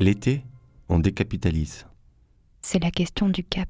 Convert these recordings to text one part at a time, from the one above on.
L'été, on décapitalise. C'est la question du cap.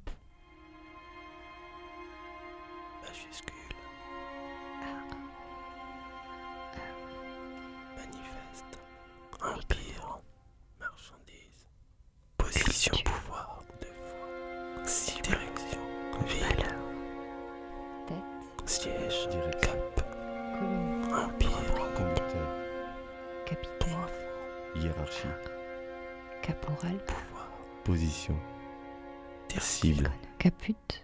Cible. Caput.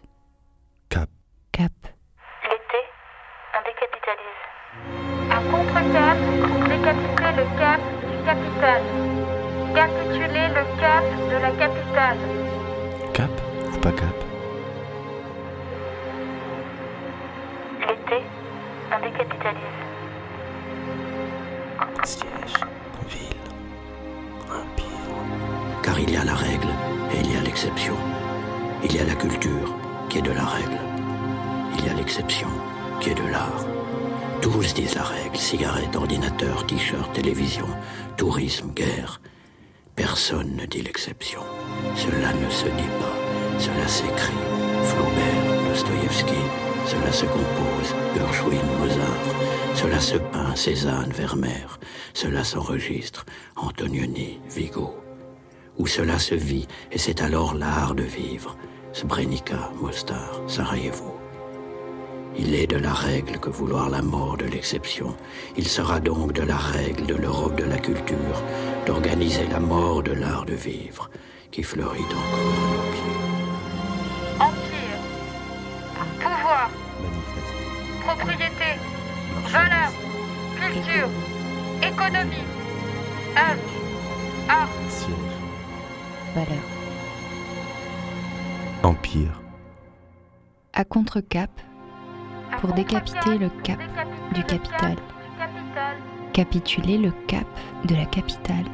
Cela ne se dit pas, cela s'écrit. Flaubert, Dostoïevski, cela se compose. Gershwin, Mozart, cela se peint. Cézanne, Vermeer, cela s'enregistre. Antonioni, Vigo où cela se vit, et c'est alors l'art de vivre. Srebrenica, Mostar, Sarajevo. Il est de la règle que vouloir la mort de l'exception. Il sera donc de la règle de l'Europe de la culture d'organiser la mort de l'art de vivre qui fleurit encore à nos pieds. Empire. Pouvoir. Manifeste. Propriété. Valeur. Culture. Économie. Œuvre. Art. Siège. Valeur. Empire. À contre-cap. Pour décapiter le cap du capital. Capituler le cap de la capitale.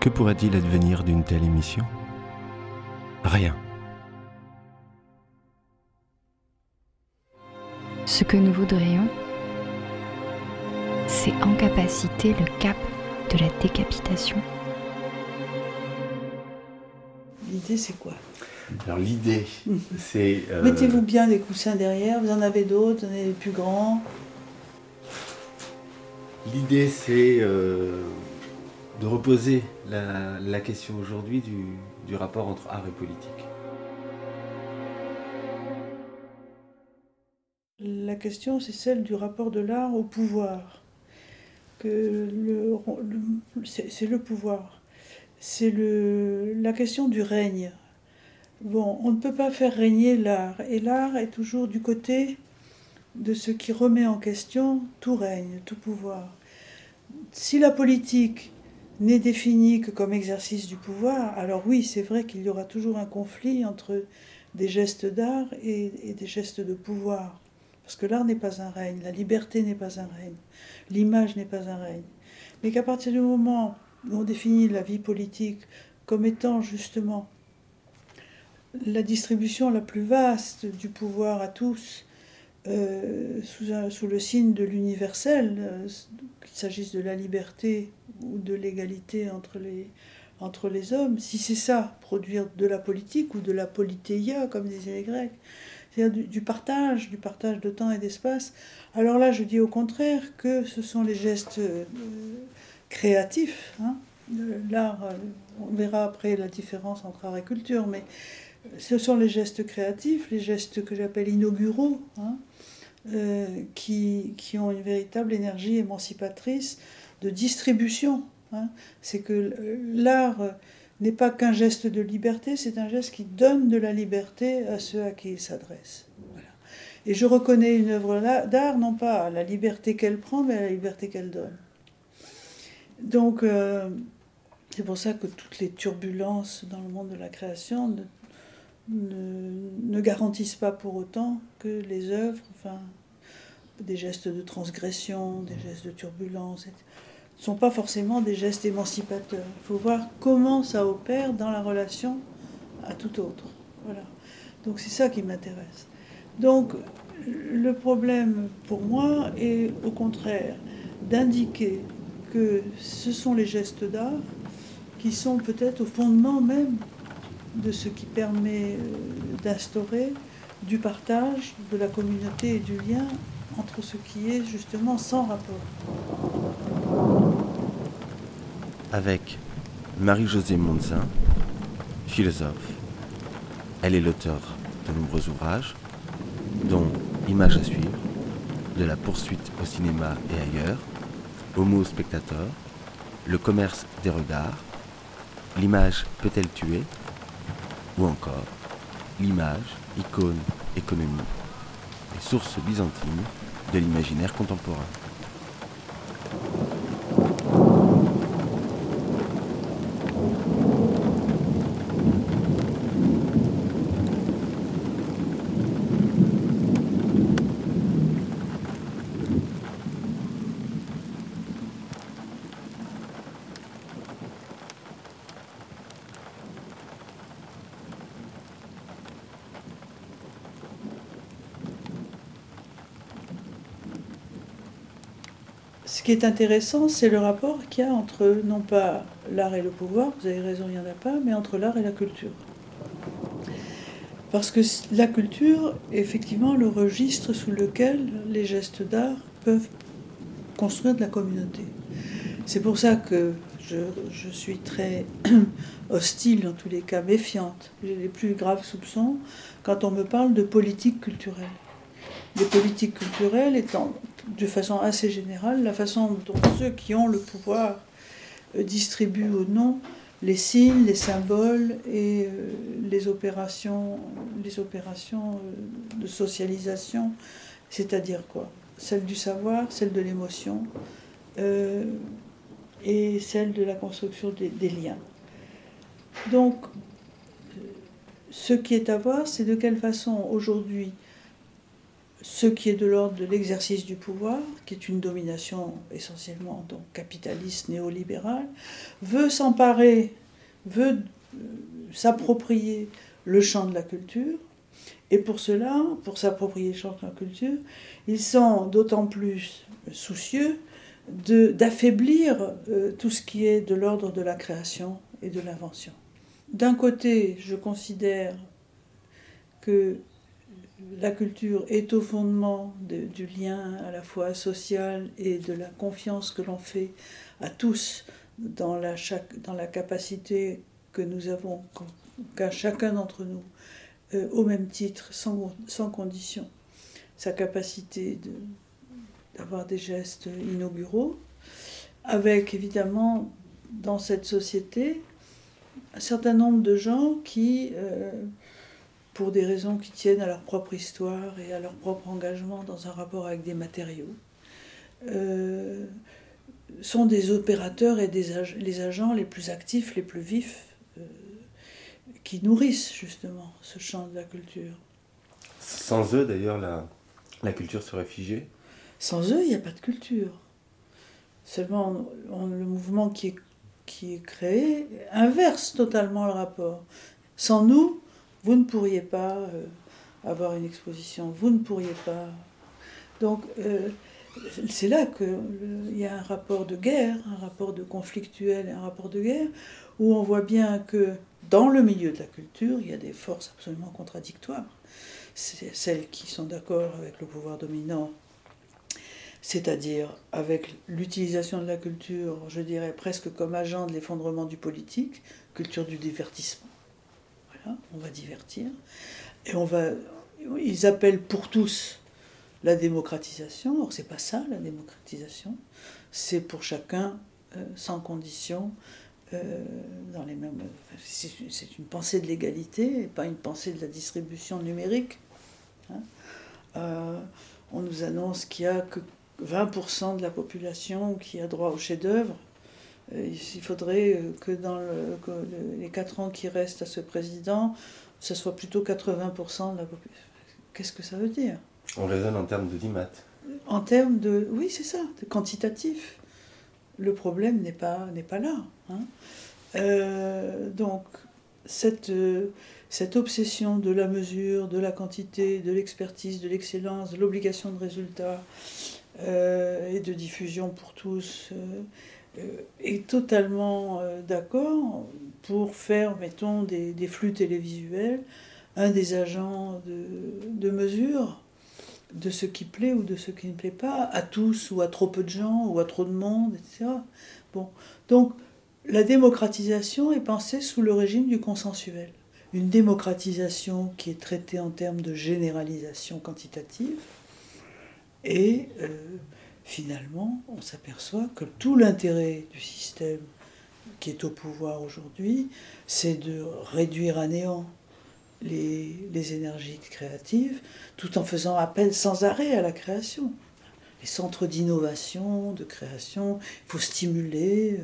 Que pourrait-il advenir d'une telle émission? Rien. Ce que nous voudrions, c'est incapaciter le cap de la décapitation. L'idée, c'est quoi? Alors l'idée, c'est... euh, Mettez-vous bien des coussins derrière, vous en avez d'autres, vous en avez des plus grands. L'idée, c'est euh, de reposer la, question aujourd'hui du, rapport entre art et politique. La question, c'est celle du rapport de l'art au pouvoir. C'est le pouvoir. C'est la question du règne. Bon, on ne peut pas faire régner l'art. Et l'art est toujours du côté de ce qui remet en question tout règne, tout pouvoir. Si la politique n'est définie que comme exercice du pouvoir, alors oui, c'est vrai qu'il y aura toujours un conflit entre des gestes d'art et, et des gestes de pouvoir. Parce que l'art n'est pas un règne, la liberté n'est pas un règne, l'image n'est pas un règne. Mais qu'à partir du moment où on définit la vie politique comme étant justement la distribution la plus vaste du pouvoir à tous, euh, sous, sous le signe de l'universel, euh, qu'il s'agisse de la liberté ou de l'égalité entre les, entre les hommes, si c'est ça, produire de la politique ou de la politéia, comme disaient les Grecs, c'est-à-dire du, partage, du partage de temps et d'espace, alors là, je dis au contraire que ce sont les gestes euh, créatifs. hein. L'art, on verra après la différence entre art et culture, mais ce sont les gestes créatifs, les gestes que j'appelle inauguraux, hein, euh, qui, qui ont une véritable énergie émancipatrice de distribution. hein. C'est que l'art n'est pas qu'un geste de liberté, c'est un geste qui donne de la liberté à ceux à qui il s'adresse. Voilà. Et je reconnais une œuvre d'art non pas à la liberté qu'elle prend, mais à la liberté qu'elle donne. Donc, euh, c'est pour ça que toutes les turbulences dans le monde de la création ne, ne, ne garantissent pas pour autant que les œuvres, enfin, des gestes de transgression, des gestes de turbulence, ne sont pas forcément des gestes émancipateurs. Il faut voir comment ça opère dans la relation à tout autre. Voilà. Donc c'est ça qui m'intéresse. Donc le problème pour moi est au contraire d'indiquer que ce sont les gestes d'art qui sont peut-être au fondement même de ce qui permet euh, d'instaurer du partage, de la communauté et du lien entre ce qui est justement sans rapport. Avec Marie-Josée Monzin, philosophe. Elle est l'auteur de nombreux ouvrages, dont Images à suivre, De la poursuite au cinéma et ailleurs, Homo spectateur, Le commerce des regards, L'image peut-elle tuer ou encore L'image, icône, économie, les sources byzantines de l'imaginaire contemporain. Ce qui est intéressant, c'est le rapport qu'il y a entre, non pas l'art et le pouvoir, vous avez raison, il n'y en a pas, mais entre l'art et la culture. Parce que la culture est effectivement le registre sous lequel les gestes d'art peuvent construire de la communauté. C'est pour ça que je, je, suis très hostile, en tous les cas méfiante. J'ai les plus graves soupçons quand on me parle de politique culturelle. Les politiques culturelles étant de façon assez générale la façon dont ceux qui ont le pouvoir euh, distribuent ou non les signes, les symboles et euh, les opérations, euh, de socialisation, c'est-à-dire quoi? Celle du savoir, celle de l'émotion et celle de la construction des liens. Donc, ce qui est à voir, c'est de quelle façon aujourd'hui ce qui est de l'ordre de l'exercice du pouvoir, qui est une domination essentiellement donc capitaliste néolibérale, veut s'emparer, veut euh, s'approprier le champ de la culture. Et pour cela, pour s'approprier le champ de la culture, ils sont d'autant plus soucieux d'affaiblir euh, tout ce qui est de l'ordre de la création et de l'invention. D'un côté, je considère que la culture est au fondement de, du lien à la fois social et de la confiance que l'on fait à tous dans la, capacité que nous avons, qu'à chacun d'entre nous, euh, au même titre, sans, sans condition, sa capacité d'avoir des gestes inauguraux, avec évidemment dans cette société un certain nombre de gens qui... Euh, pour des raisons qui tiennent à leur propre histoire et à leur propre engagement dans un rapport avec des matériaux, euh, sont des opérateurs et des ag les agents les plus actifs, les plus vifs, euh, qui nourrissent justement ce champ de la culture. Sans eux, d'ailleurs, la, la culture serait figée? Sans eux, il n'y a pas de culture. Seulement, on, le mouvement qui est, qui est créé inverse totalement le rapport. Sans nous, vous ne pourriez pas euh, avoir une exposition, vous ne pourriez pas. Donc, euh, c'est là qu'il y a un rapport de guerre, un rapport de conflictuel, un rapport de guerre, où on voit bien que dans le milieu de la culture, il y a des forces absolument contradictoires. Celles qui sont d'accord avec le pouvoir dominant, c'est-à-dire avec l'utilisation de la culture, je dirais presque comme agent de l'effondrement du politique, culture du divertissement on va divertir. Et on va. Ils appellent pour tous la démocratisation. Or, c'est pas ça la démocratisation. C'est pour chacun, euh, sans condition, euh, dans les mêmes. c'est une pensée de l'égalité et pas une pensée de la distribution numérique. Hein. Euh, on nous annonce qu'il n'y a que 20% de la population qui a droit au chef-d'œuvre. Euh, il faudrait euh, que dans le, que les quatre ans qui restent à ce président, ce soit plutôt 80% de la population. Qu'est-ce que ça veut dire? On raisonne en termes de dimat. En termes de... Oui, c'est ça, de quantitatif. Le problème n'est pas, n'est pas là. Hein. Euh, donc, cette, cette obsession de la mesure, de la quantité, de l'expertise, de l'excellence, de l'obligation de résultat euh, et de diffusion pour tous, euh, est totalement d'accord pour faire, mettons, des, flux télévisuels, un des agents de, mesure de ce qui plaît ou de ce qui ne plaît pas, à tous ou à trop peu de gens ou à trop de monde, etc. Bon. Donc, la démocratisation est pensée sous le régime du consensuel. Une démocratisation qui est traitée en termes de généralisation quantitative. Et euh, finalement, on s'aperçoit que tout l'intérêt du système qui est au pouvoir aujourd'hui, c'est de réduire à néant les, les, énergies créatives, tout en faisant appel sans arrêt à la création. Les centres d'innovation, de création, il faut stimuler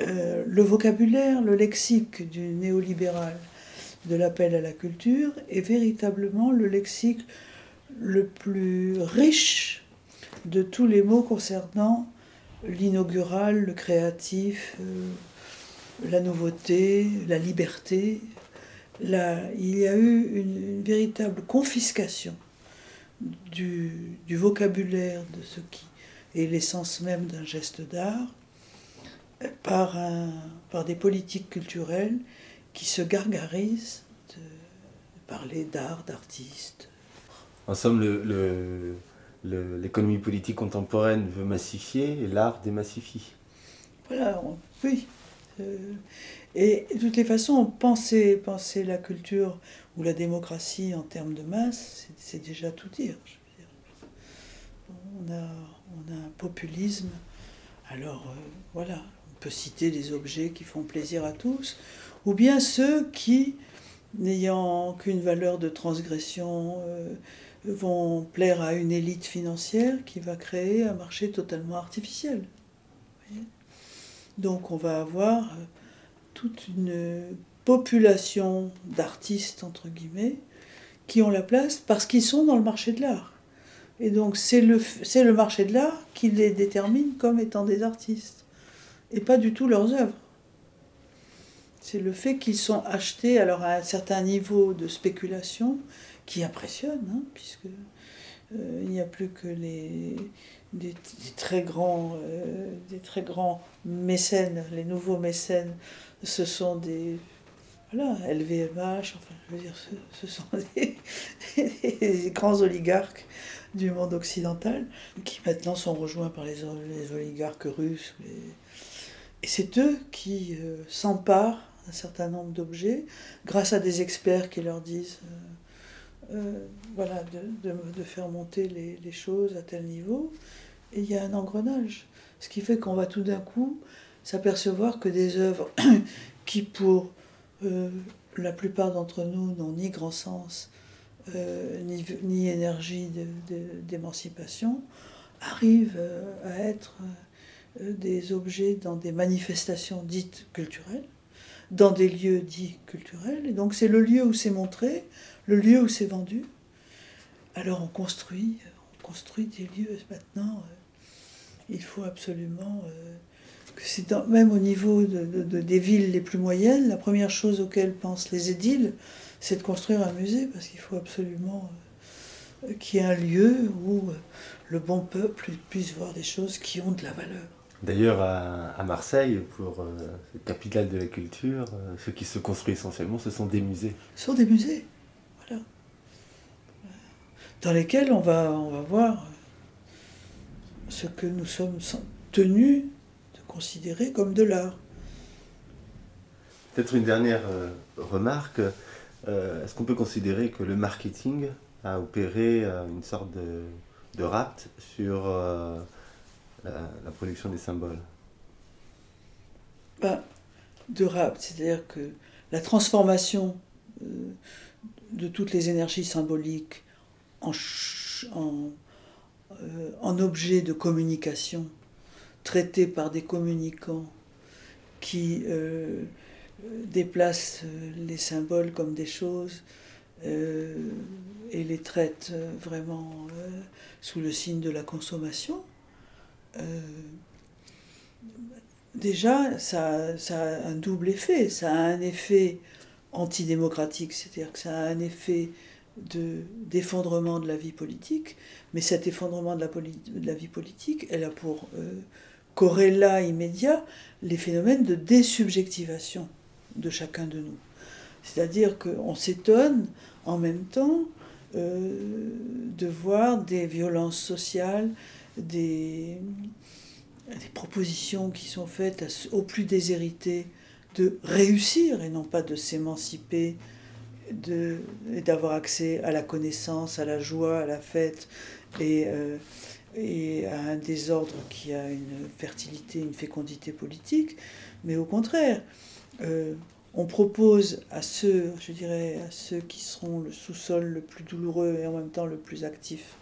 euh, le vocabulaire, le lexique du néolibéral de l'appel à la culture est véritablement le lexique le plus riche de tous les mots concernant l'inaugural, le créatif, euh, la nouveauté, la liberté. Il y a eu une, véritable confiscation du, vocabulaire de ce qui est l'essence même d'un geste d'art par, des politiques culturelles qui se gargarisent de, parler d'art, d'artistes. En somme, le l'économie politique contemporaine veut massifier et l'art démassifie. Voilà, oui. Euh, et de toutes les façons, penser, penser la culture ou la démocratie en termes de masse, c'est déjà tout dire. On, a, un populisme. Alors euh, voilà, on peut citer des objets qui font plaisir à tous, ou bien ceux qui, n'ayant qu'une valeur de transgression, euh, vont plaire à une élite financière qui va créer un marché totalement artificiel. Donc on va avoir euh, toute une population d'artistes, entre guillemets, qui ont la place parce qu'ils sont dans le marché de l'art. Et donc c'est le, c'est le marché de l'art qui les détermine comme étant des artistes, et pas du tout leurs œuvres. C'est le fait qu'ils sont achetés alors à un certain niveau de spéculation qui impressionne, hein, puisque euh, il n'y a plus que les des, très grands euh, des très grands mécènes, les nouveaux mécènes, ce sont des voilà, LVMH, enfin, je veux dire, ce, sont des, grands oligarques du monde occidental qui maintenant sont rejoints par les, les oligarques russes. Et c'est eux qui euh, s'emparent d'un certain nombre d'objets grâce à des experts qui leur disent euh, voilà, de, de, faire monter les, choses à tel niveau. Et il y a un engrenage. Ce qui fait qu'on va tout d'un coup s'apercevoir que des œuvres qui, pour euh, la plupart d'entre nous, n'ont ni grand sens, euh, ni, ni, énergie d'émancipation, arrivent à être des objets dans des manifestations dites culturelles, dans des lieux dits culturels. Et donc c'est le lieu où c'est montré, le lieu où c'est vendu. Alors on construit, on construit des lieux maintenant. Euh, il faut absolument euh, que c'est même au niveau de, des villes les plus moyennes, la première chose auxquelles pensent les édiles, c'est de construire un musée parce qu'il faut absolument euh, qu'il y ait un lieu où le bon peuple puisse voir des choses qui ont de la valeur. D'ailleurs, à, Marseille, pour euh, capitale de la culture, ce qui se construit essentiellement, ce sont des musées. Ce sont des musées dans lesquels on va, on va voir ce que nous sommes tenus de considérer comme de l'art. Peut-être une dernière euh, remarque. Euh, est-ce qu'on peut considérer que le marketing a opéré euh, une sorte de, de rapt sur la, production des symboles ben, De rapt, c'est-à-dire que la transformation de toutes les énergies symboliques en, euh, en, objet de communication traité par des communicants qui euh, déplacent les symboles comme des choses euh, et les traitent vraiment sous le signe de la consommation. Déjà, ça, a un double effet. Ça a un effet antidémocratique, c'est-à-dire que ça a un effet d'effondrement de, la vie politique, mais cet effondrement de la, de la vie politique, elle a pour euh, corrélat immédiat les phénomènes de désubjectivation de chacun de nous. C'est-à-dire qu'on s'étonne en même temps euh, de voir des violences sociales, des, propositions qui sont faites aux plus déshérités de réussir et non pas de s'émanciper, d'avoir accès à la connaissance, à la joie, à la fête et, euh, et à un désordre qui a une fertilité, une fécondité politique, mais au contraire, euh, on propose à ceux, je dirais, à ceux qui seront le sous-sol le plus douloureux et en même temps le plus actif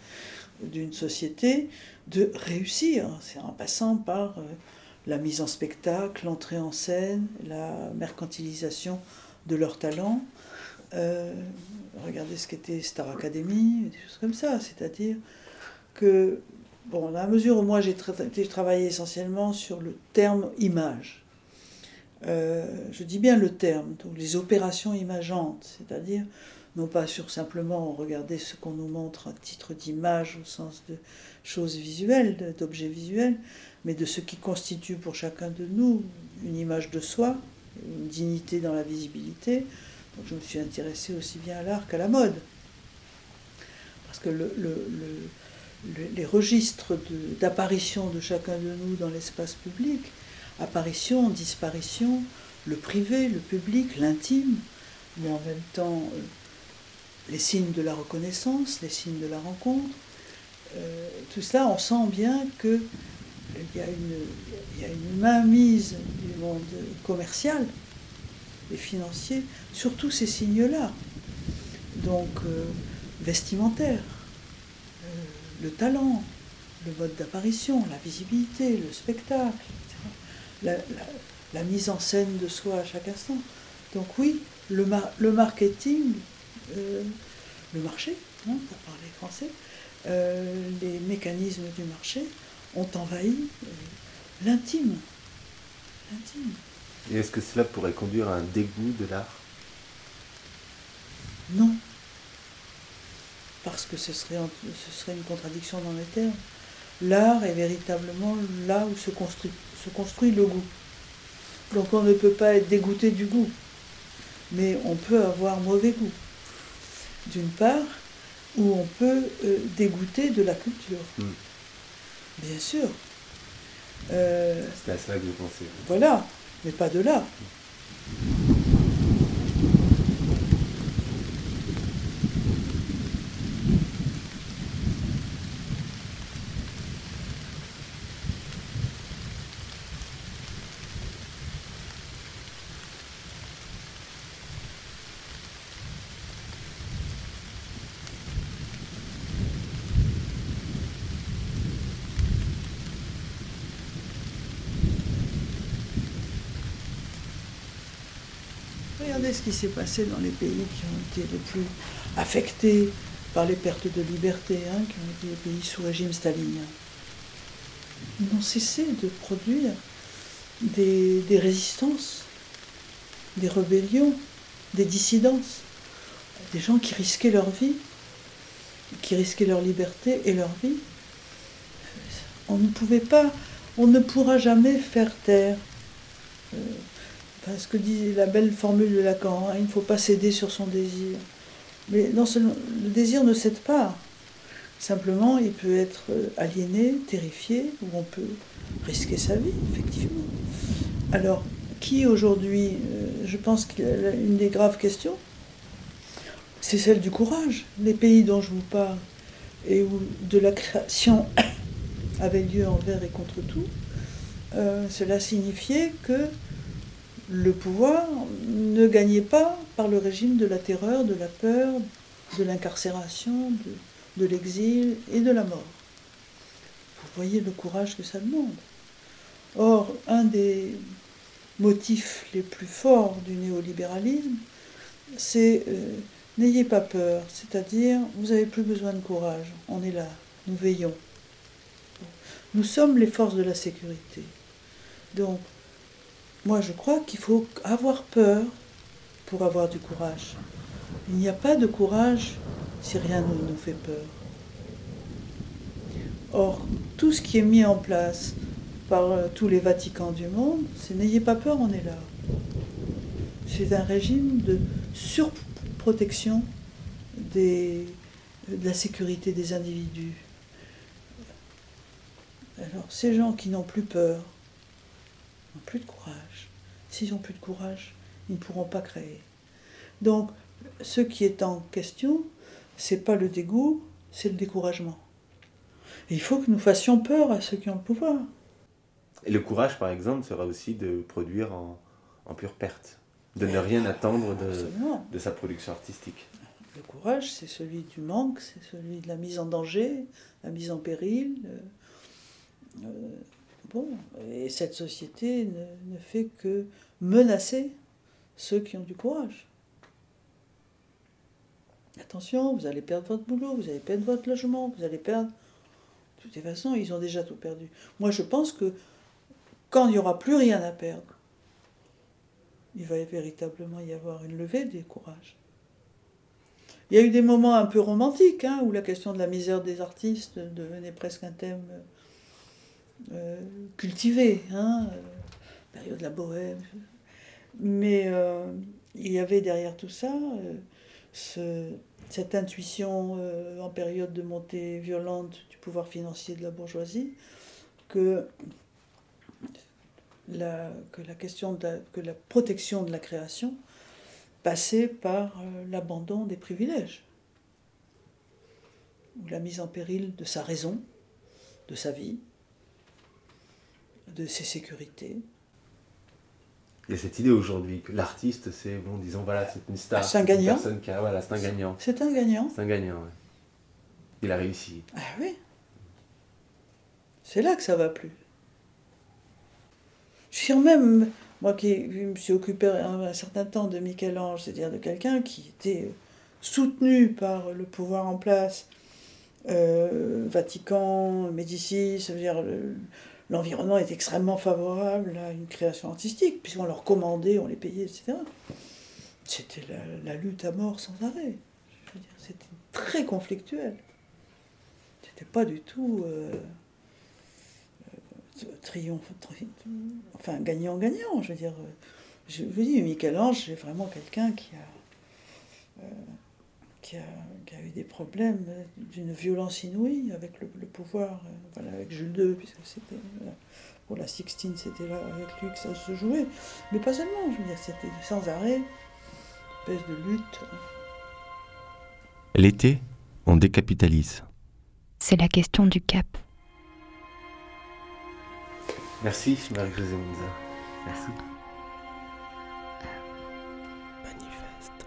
d'une société, de réussir. C'est en passant par euh, la mise en spectacle, l'entrée en scène, la mercantilisation de leurs talents. Euh, regardez ce qu'était Star Academy, des choses comme ça. C'est-à-dire que, bon, dans la mesure où moi j'ai travaillé essentiellement sur le terme image, euh, je dis bien le terme, donc les opérations imageantes, c'est-à-dire non pas sur simplement regarder ce qu'on nous montre à titre d'image au sens de choses visuelles, d'objets visuels, mais de ce qui constitue pour chacun de nous une image de soi, une dignité dans la visibilité. Je me suis intéressée aussi bien à l'art qu'à la mode. Parce que le, les registres d'apparition de chacun de nous dans l'espace public, apparition, disparition, le privé, le public, l'intime, mais en même temps euh, les signes de la reconnaissance, les signes de la rencontre. Euh, tout cela, on sent bien qu'il y, a une, y a une mainmise du monde commercial et financier sur tous ces signes-là. Donc, euh, vestimentaire, le talent, le mode d'apparition, la visibilité, le spectacle, la, mise en scène de soi à chaque instant. Donc oui, le marketing, euh, le marché, hein, pour parler français, euh, les mécanismes du marché ont envahi euh, l'intime. L'intime. Et est-ce que cela pourrait conduire à un dégoût de l'art? Non. Parce que ce serait, ce serait une contradiction dans les termes. L'art est véritablement là où se construit se construit le goût. Donc on ne peut pas être dégoûté du goût, mais on peut avoir mauvais goût. D'une part, ou on peut euh, dégoûter de la culture. Hmm. Bien sûr. Euh, C'est à ça que vous pensez. Voilà, mais pas de là. Ce qui s'est passé dans les pays qui ont été les plus affectés par les pertes de liberté, hein, qui ont été les pays sous régime stalinien. Ils n'ont cessé de produire des, des résistances, des rébellions, des dissidences, des gens qui risquaient leur vie, qui risquaient leur liberté et leur vie. On ne pouvait pas, on ne pourra jamais faire taire euh, ce que dit la belle formule de Lacan, hein, il ne faut pas céder sur son désir. Mais non le désir ne cède pas. Simplement, il peut être euh, aliéné, terrifié, ou on peut risquer sa vie, effectivement. Alors, qui aujourd'hui, euh, je pense qu'une des graves questions, c'est celle du courage. Les pays dont je vous parle, et où de la création avait lieu envers et contre tout, euh, cela signifiait que le pouvoir ne gagnait pas par le régime de la terreur, de la peur, de l'incarcération, de, l'exil et de la mort. Vous voyez le courage que ça demande. Or, un des motifs les plus forts du néolibéralisme, c'est euh, n'ayez pas peur, c'est-à-dire vous n'avez plus besoin de courage, on est là, nous veillons. Nous sommes les forces de la sécurité. Donc, moi, je crois qu'il faut avoir peur pour avoir du courage. Il n'y a pas de courage si rien ne nous fait peur. Or, tout ce qui est mis en place par euh, tous les Vaticans du monde, c'est n'ayez pas peur, on est là. C'est un régime de surprotection de la sécurité des individus. Alors, ces gens qui n'ont plus peur, n'ont plus de courage. S'ils n'ont plus de courage, ils ne pourront pas créer. Donc, ce qui est en question, c'est pas le dégoût, c'est le découragement. Et il faut que nous fassions peur à ceux qui ont le pouvoir. Et le courage, par exemple, sera aussi de produire en, en pure perte, de ne rien attendre de sa production artistique. Le courage, c'est celui du manque, c'est celui de la mise en danger, la mise en péril. euh, euh, bon, et cette société ne, ne fait que menacer ceux qui ont du courage. Attention, vous allez perdre votre boulot, vous allez perdre votre logement, vous allez perdre. De toutes les façons, ils ont déjà tout perdu. Moi, je pense que quand il n'y aura plus rien à perdre, il va véritablement y avoir une levée des courages. Il y a eu des moments un peu romantiques, hein, où la question de la misère des artistes devenait presque un thème euh, cultivé, hein, euh, période de la bohème. Mais euh, il y avait derrière tout ça euh, ce- cette intuition en période de montée violente du pouvoir financier de la bourgeoisie que la, que la question la, protection de la création passait par l'abandon des privilèges ou la mise en péril de sa raison, de sa vie, de ses sécurités. Il y a cette idée aujourd'hui que l'artiste, c'est, bon, disons, voilà, c'est une star. Ah, c'est un gagnant. personne qui a- voilà, c'est un gagnant. C'est un gagnant. C'est un gagnant, ouais. Il a réussi. Ah oui. C'est là que ça va plus. Je suis même, moi qui me suis occupé un, un certain temps de Michel-Ange, c'est-à-dire de quelqu'un qui était soutenu par le pouvoir en place, euh, Vatican, Médicis, ça veut dire le- l'environnement est extrêmement favorable à une création artistique, puisqu'on leur commandait, on les payait, etc. C'était la, lutte à mort sans arrêt. C'était très conflictuel. C'était pas du tout euh, euh, triomphe, tri- enfin gagnant-gagnant. Je veux dire, je vous dis, Michel-Ange, c'est vraiment quelqu'un qui a, euh, qui, a, eu des problèmes d'une violence inouïe avec le, pouvoir, avec Jules II, puisque c'était. Voilà. Pour la Sixtine, c'était là avec lui que ça se jouait. Mais pas seulement, je veux dire, c'était sans arrêt, une espèce de lutte. L'été, on décapitalise. C'est la question du cap. Merci, Marie-Josée Monza. Merci. Manifeste.